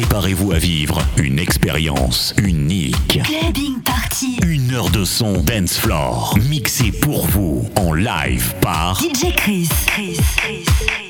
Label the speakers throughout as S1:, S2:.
S1: Préparez-vous à vivre une expérience unique.
S2: Clubbing Party.
S1: Une heure de son dance floor mixé pour vous en live par
S2: DJ Chris. Chris. Chris.
S3: finally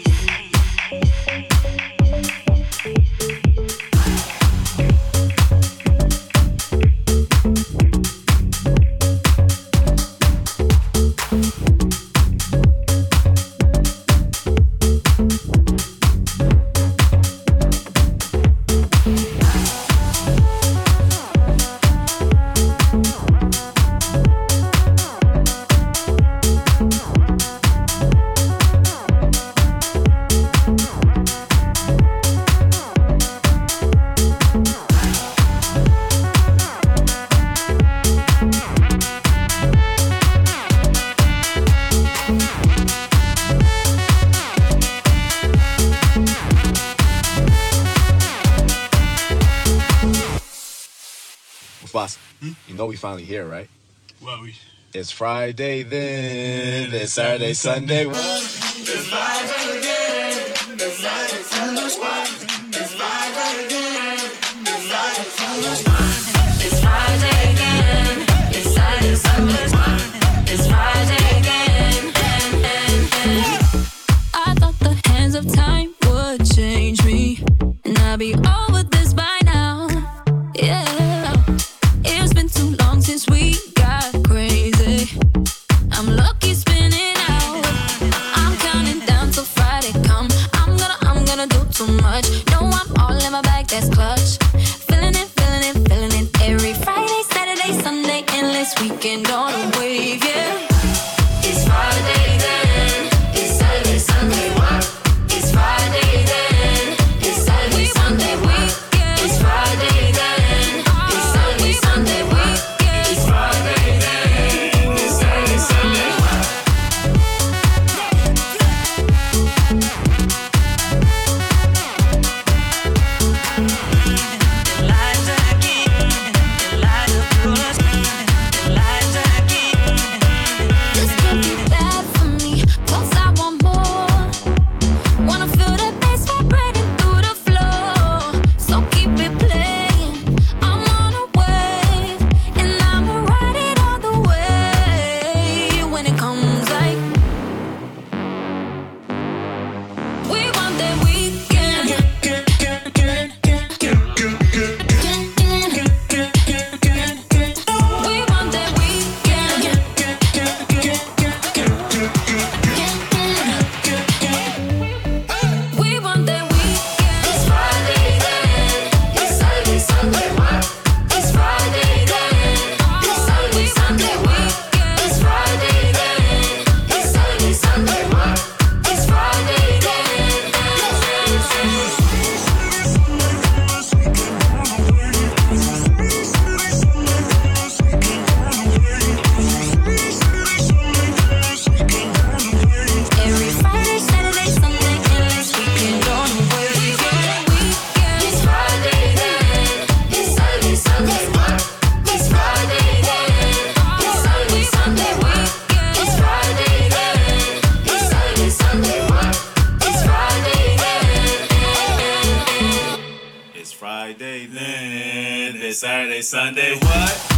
S3: here, right?
S4: Well, we.
S3: It's Friday then. It's Saturday, Sunday. It's Saturday,
S5: endless weekend on a wave, yeah.
S3: It's Friday then. Saturday, Sunday, what?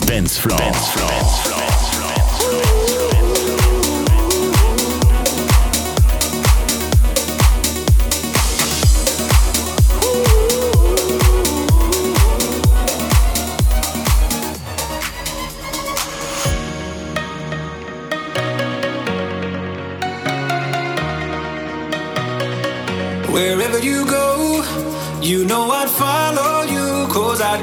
S1: Dance Floor. Dance Floor.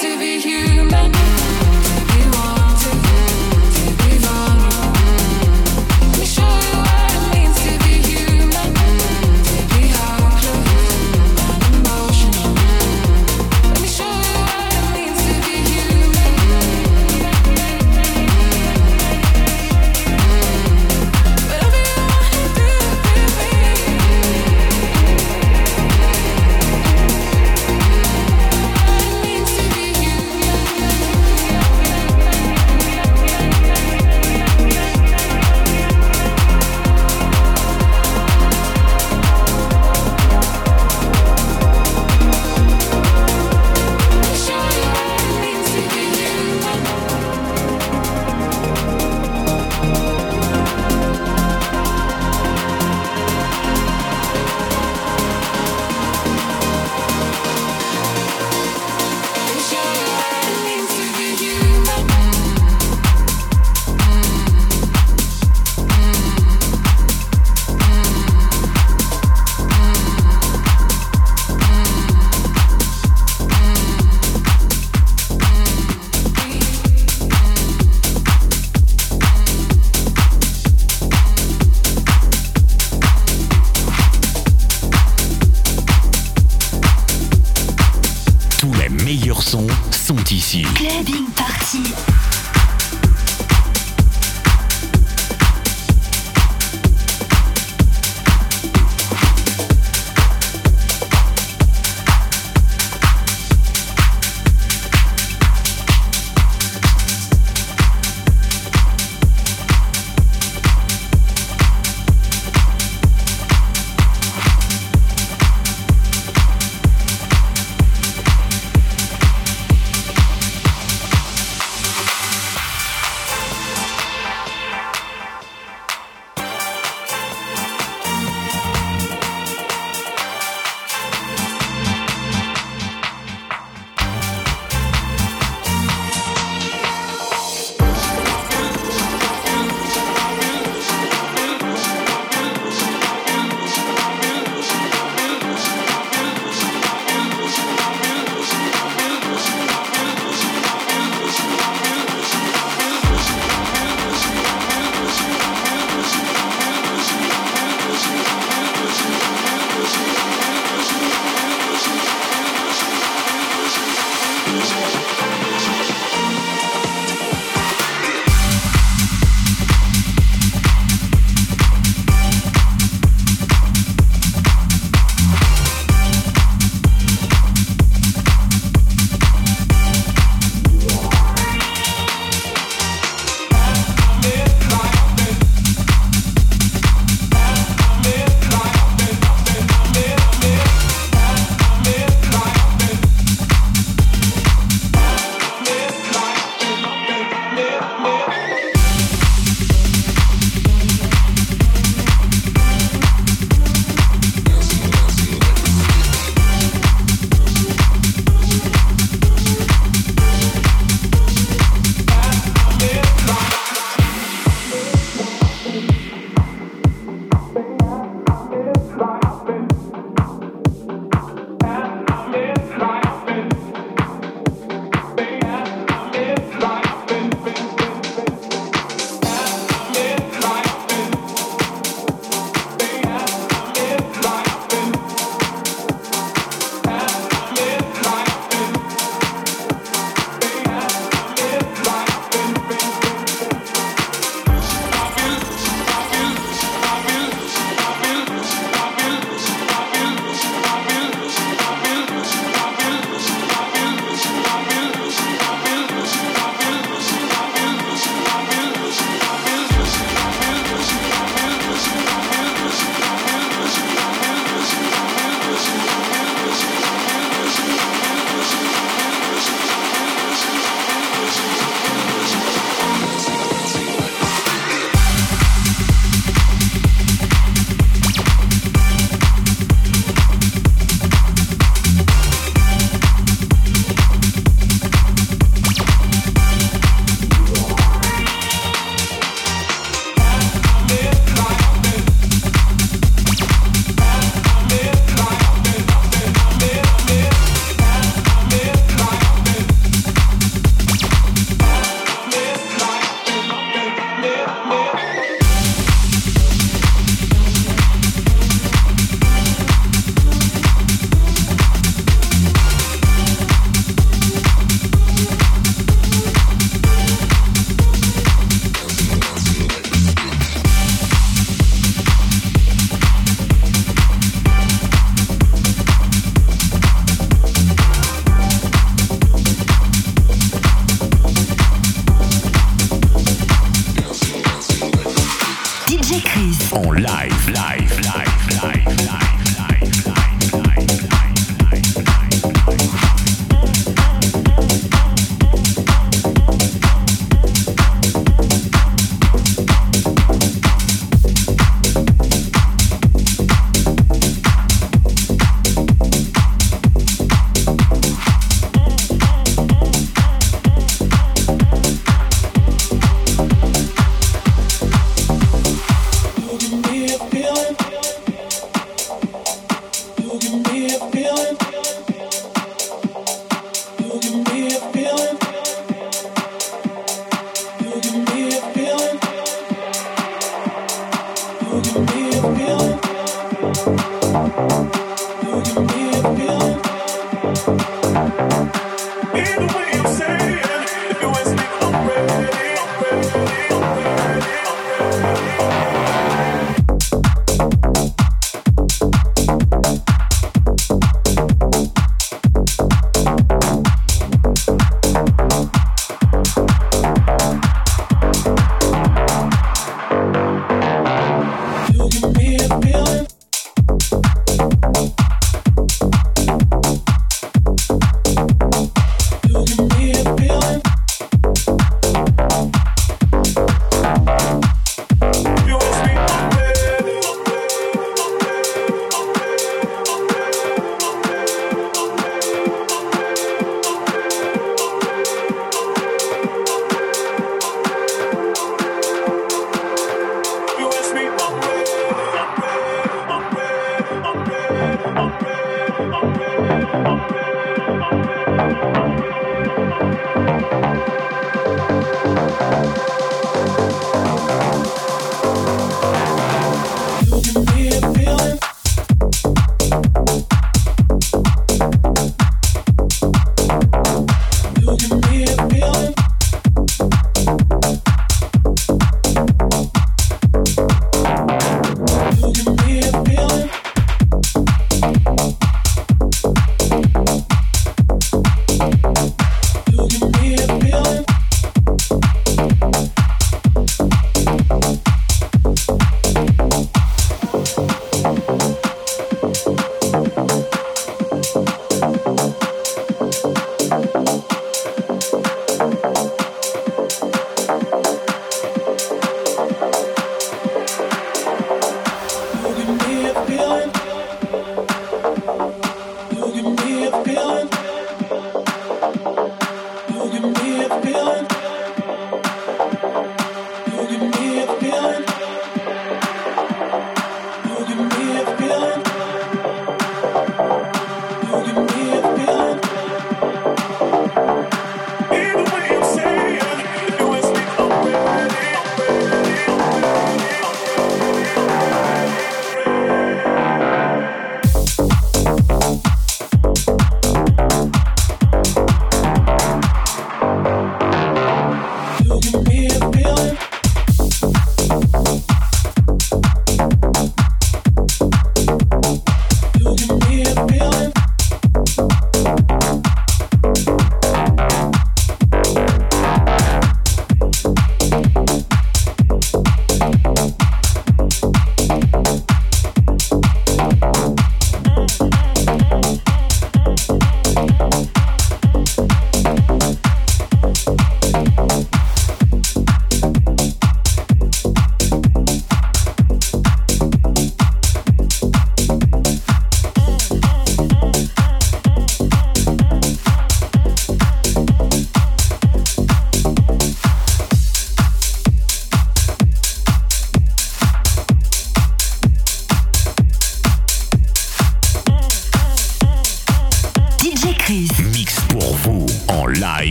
S5: to be
S6: here.